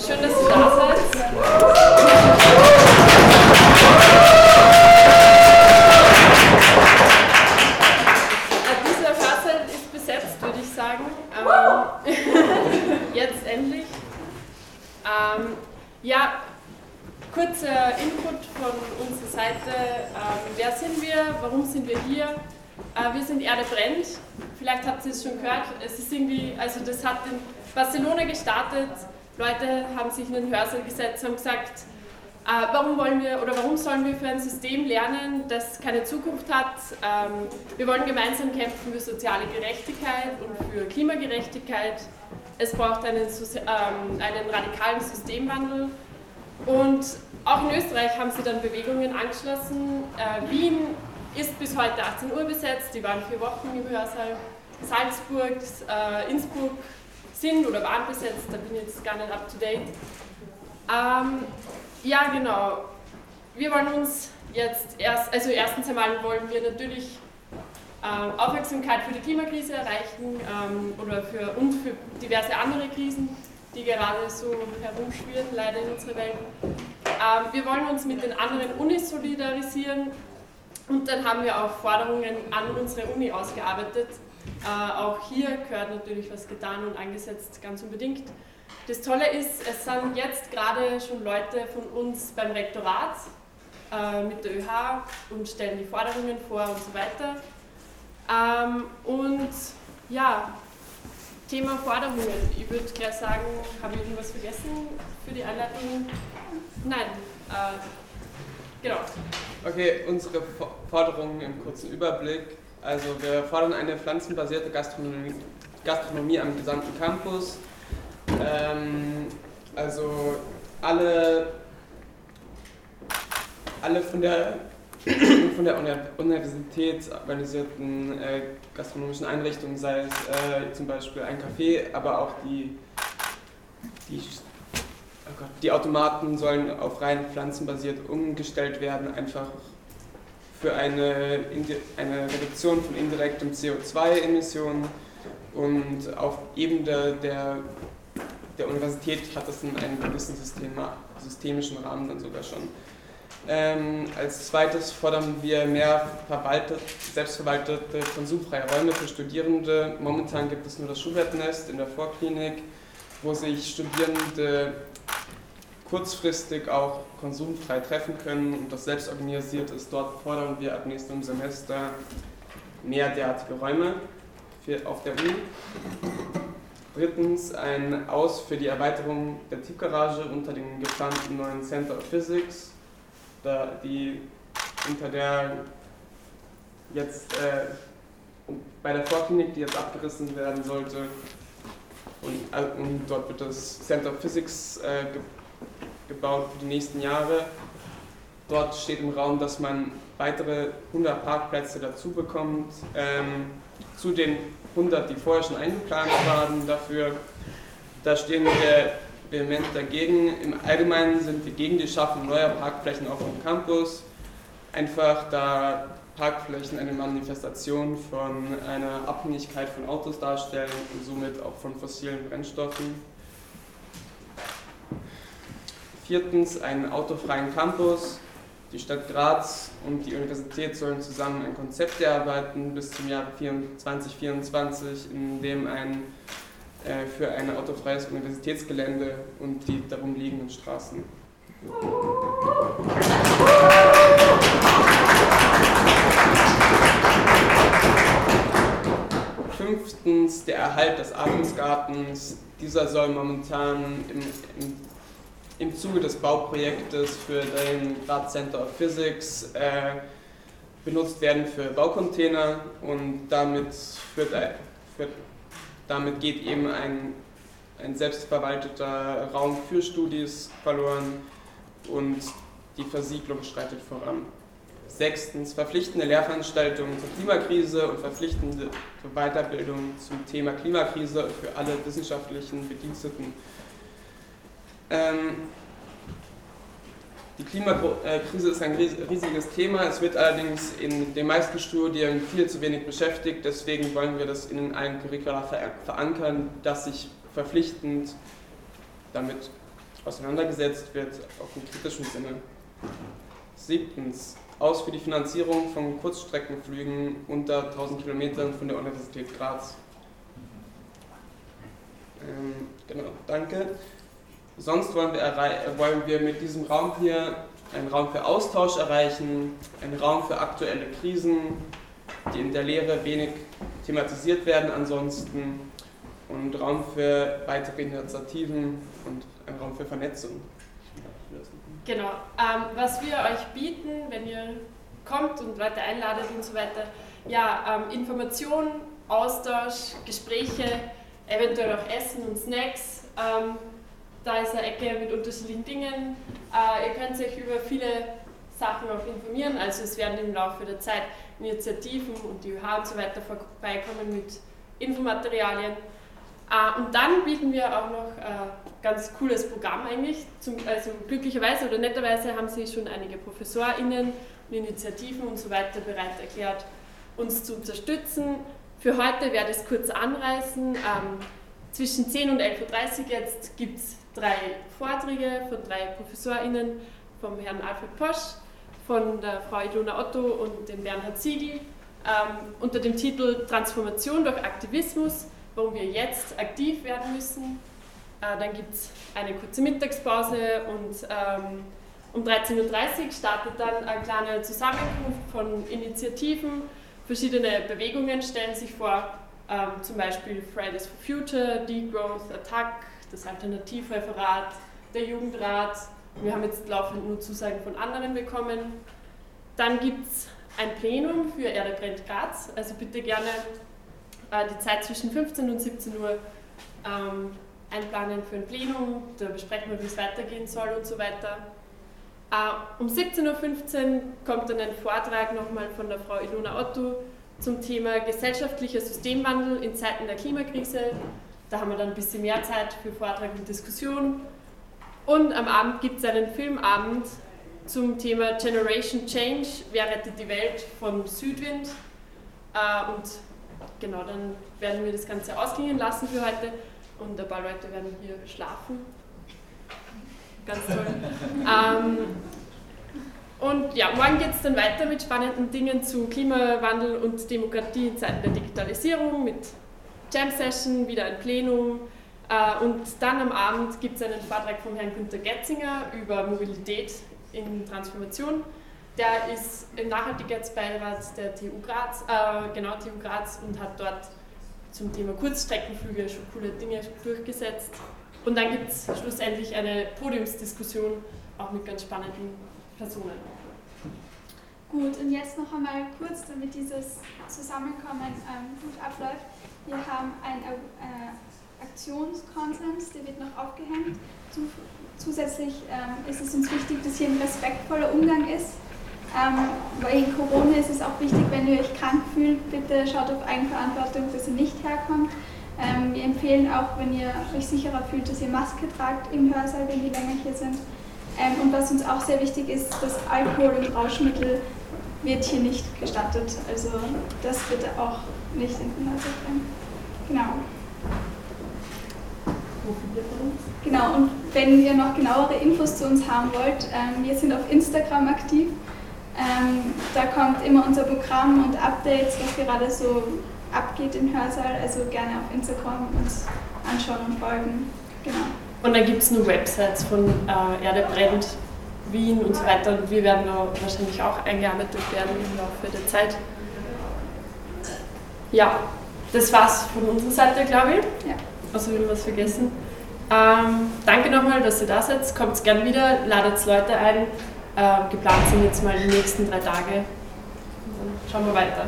schön, dass ihr da seid. Dieser Hörsaal ist besetzt, würde ich sagen. Ähm, jetzt endlich. Ähm, ja, kurzer Input von unserer Seite. Ähm, wer sind wir? Warum sind wir hier? Äh, wir sind Erde brennt. Vielleicht habt ihr es schon gehört. Es ist irgendwie, also das hat in Barcelona gestartet. Leute haben sich in den Hörsaal gesetzt und gesagt, äh, warum wollen wir oder warum sollen wir für ein System lernen, das keine Zukunft hat? Ähm, wir wollen gemeinsam kämpfen für soziale Gerechtigkeit und für Klimagerechtigkeit. Es braucht einen, ähm, einen radikalen Systemwandel. Und auch in Österreich haben sie dann Bewegungen angeschlossen. Äh, Wien ist bis heute 18 Uhr besetzt, die waren vier Wochen im Hörsaal. Salzburg, äh, Innsbruck sind oder waren besetzt, da bin ich jetzt gar nicht up to date. Ähm, ja, genau. Wir wollen uns jetzt erst, also erstens einmal wollen wir natürlich ähm, Aufmerksamkeit für die Klimakrise erreichen ähm, oder für, und für diverse andere Krisen, die gerade so herumschwirren, leider in unserer Welt. Ähm, wir wollen uns mit den anderen Unis solidarisieren und dann haben wir auch Forderungen an unsere Uni ausgearbeitet. Äh, auch hier gehört natürlich was getan und angesetzt, ganz unbedingt. Das Tolle ist, es sind jetzt gerade schon Leute von uns beim Rektorat äh, mit der ÖH und stellen die Forderungen vor und so weiter. Ähm, und ja, Thema Forderungen. Ich würde gleich sagen, habe ich irgendwas vergessen für die Einleitung? Nein. Äh, genau. Okay, unsere Forderungen im kurzen Überblick. Also wir fordern eine pflanzenbasierte Gastronomie, Gastronomie am gesamten Campus. Ähm, also alle, alle von der, von der Universität organisierten äh, gastronomischen Einrichtungen, sei es äh, zum Beispiel ein Café, aber auch die, die oh Gott, die Automaten sollen auf rein pflanzenbasiert umgestellt werden, einfach für eine, eine Reduktion von indirektem CO2-Emissionen und auf Ebene der, der Universität hat das in einem gewissen System, systemischen Rahmen dann sogar schon. Ähm, als zweites fordern wir mehr verwaltet, selbstverwaltete, konsumfreie Räume für Studierende. Momentan gibt es nur das Schubertnest in der Vorklinik, wo sich Studierende kurzfristig auch konsumfrei treffen können und das selbst organisiert ist. Dort fordern wir ab nächstem Semester mehr derartige Räume auf der Uni. Drittens ein Aus für die Erweiterung der Tiefgarage unter dem geplanten neuen Center of Physics, da die unter der jetzt äh, bei der Vorklinik, die jetzt abgerissen werden sollte, und, äh, und dort wird das Center of Physics äh, gebaut für die nächsten Jahre. Dort steht im Raum, dass man weitere 100 Parkplätze dazu bekommt, ähm, zu den 100, die vorher schon eingeplant waren dafür. Da stehen wir vehement dagegen. Im Allgemeinen sind wir gegen die Schaffung neuer Parkflächen auf dem Campus, einfach da Parkflächen eine Manifestation von einer Abhängigkeit von Autos darstellen und somit auch von fossilen Brennstoffen. Viertens einen autofreien Campus. Die Stadt Graz und die Universität sollen zusammen ein Konzept erarbeiten bis zum Jahr 2024, in dem ein äh, für ein autofreies Universitätsgelände und die darum liegenden Straßen. Fünftens der Erhalt des Adelsgartens. Dieser soll momentan im, im im Zuge des Bauprojektes für den Grad Center of Physics äh, benutzt werden für Baucontainer und damit, führt, führt, damit geht eben ein, ein selbstverwalteter Raum für Studis verloren und die Versiegelung schreitet voran. Sechstens, verpflichtende Lehrveranstaltungen zur Klimakrise und verpflichtende Weiterbildung zum Thema Klimakrise für alle wissenschaftlichen Bediensteten die Klimakrise ist ein riesiges Thema. Es wird allerdings in den meisten Studien viel zu wenig beschäftigt. Deswegen wollen wir das in allen Curricula verankern, dass sich verpflichtend damit auseinandergesetzt wird, auch im kritischen Sinne. Siebtens, aus für die Finanzierung von Kurzstreckenflügen unter 1000 Kilometern von der Universität Graz. Ähm, genau, danke. Sonst wollen wir, wollen wir mit diesem Raum hier einen Raum für Austausch erreichen, einen Raum für aktuelle Krisen, die in der Lehre wenig thematisiert werden ansonsten und Raum für weitere Initiativen und ein Raum für Vernetzung. Genau. Ähm, was wir euch bieten, wenn ihr kommt und Leute einladet und so weiter, ja, ähm, Informationen, Austausch, Gespräche, eventuell auch Essen und Snacks. Ähm, da ist eine Ecke mit unterschiedlichen Dingen. Äh, ihr könnt euch über viele Sachen auch informieren. Also es werden im Laufe der Zeit Initiativen und die UH und so weiter vorbeikommen mit Infomaterialien. Äh, und dann bieten wir auch noch ein äh, ganz cooles Programm eigentlich. Zum, also glücklicherweise oder netterweise haben sich schon einige ProfessorInnen und Initiativen und so weiter bereit erklärt, uns zu unterstützen. Für heute werde ich es kurz anreißen. Ähm, zwischen 10 und 11.30 Uhr jetzt gibt es drei Vorträge von drei ProfessorInnen, vom Herrn Alfred Posch, von der Frau Ilona Otto und dem Bernhard Siegel ähm, unter dem Titel Transformation durch Aktivismus, warum wir jetzt aktiv werden müssen. Äh, dann gibt es eine kurze Mittagspause und ähm, um 13.30 Uhr startet dann eine kleine Zusammenkunft von Initiativen. Verschiedene Bewegungen stellen sich vor, ähm, zum Beispiel Fridays for Future, Degrowth, Attack, das Alternativreferat, der Jugendrat. Wir haben jetzt laufend nur Zusagen von anderen bekommen. Dann gibt es ein Plenum für Erde brennt Graz. Also bitte gerne äh, die Zeit zwischen 15 und 17 Uhr ähm, einplanen für ein Plenum. Da besprechen wir, wie es weitergehen soll und so weiter. Äh, um 17.15 Uhr kommt dann ein Vortrag nochmal von der Frau Ilona Otto zum Thema gesellschaftlicher Systemwandel in Zeiten der Klimakrise. Da haben wir dann ein bisschen mehr Zeit für Vortrag und Diskussion. Und am Abend gibt es einen Filmabend zum Thema Generation Change, wer rettet die Welt von Südwind. Äh, und genau, dann werden wir das Ganze ausklingen lassen für heute und ein paar Leute werden hier schlafen. Ganz toll. ähm, und ja, morgen geht es dann weiter mit spannenden Dingen zu Klimawandel und Demokratie in Zeiten der Digitalisierung, mit Jam Session, wieder ein Plenum. Äh, und dann am Abend gibt es einen Vortrag von Herrn Günter Getzinger über Mobilität in Transformation. Der ist im Nachhaltigkeitsbeirat der TU Graz, äh, genau TU Graz, und hat dort zum Thema Kurzstreckenflüge schon coole Dinge durchgesetzt. Und dann gibt es schlussendlich eine Podiumsdiskussion, auch mit ganz spannenden Personen. Gut, und jetzt noch einmal kurz, damit dieses Zusammenkommen ähm, gut abläuft. Wir haben einen äh, Aktionskonsens, der wird noch aufgehängt. zusätzlich ähm, ist es uns wichtig, dass hier ein respektvoller Umgang ist. Ähm, wegen Corona ist es auch wichtig, wenn ihr euch krank fühlt, bitte schaut auf Eigenverantwortung, dass ihr nicht herkommt. Ähm, wir empfehlen auch, wenn ihr euch sicherer fühlt, dass ihr Maske tragt im Hörsaal, wenn die länger hier sind. Ähm, und was uns auch sehr wichtig ist, dass Alkohol und Rauschmittel wird hier nicht gestattet. Also das bitte auch nicht in den Hörsaal bringen. Genau. Genau, und wenn ihr noch genauere Infos zu uns haben wollt, ähm, wir sind auf Instagram aktiv. Ähm, da kommt immer unser Programm und Updates, was gerade so abgeht im Hörsaal. Also gerne auf Instagram uns anschauen und folgen. Genau. Und dann gibt es nur Websites von äh, Erde brennt, Wien und so weiter. Und wir werden da wahrscheinlich auch eingearbeitet werden im Laufe der Zeit. Ja, das war's von unserer Seite, glaube ich. Ja. Also wir haben was vergessen. Ähm, danke nochmal, dass ihr da seid. Kommt gerne wieder, ladet Leute ein. Äh, geplant sind jetzt mal die nächsten drei Tage. Und dann schauen wir weiter.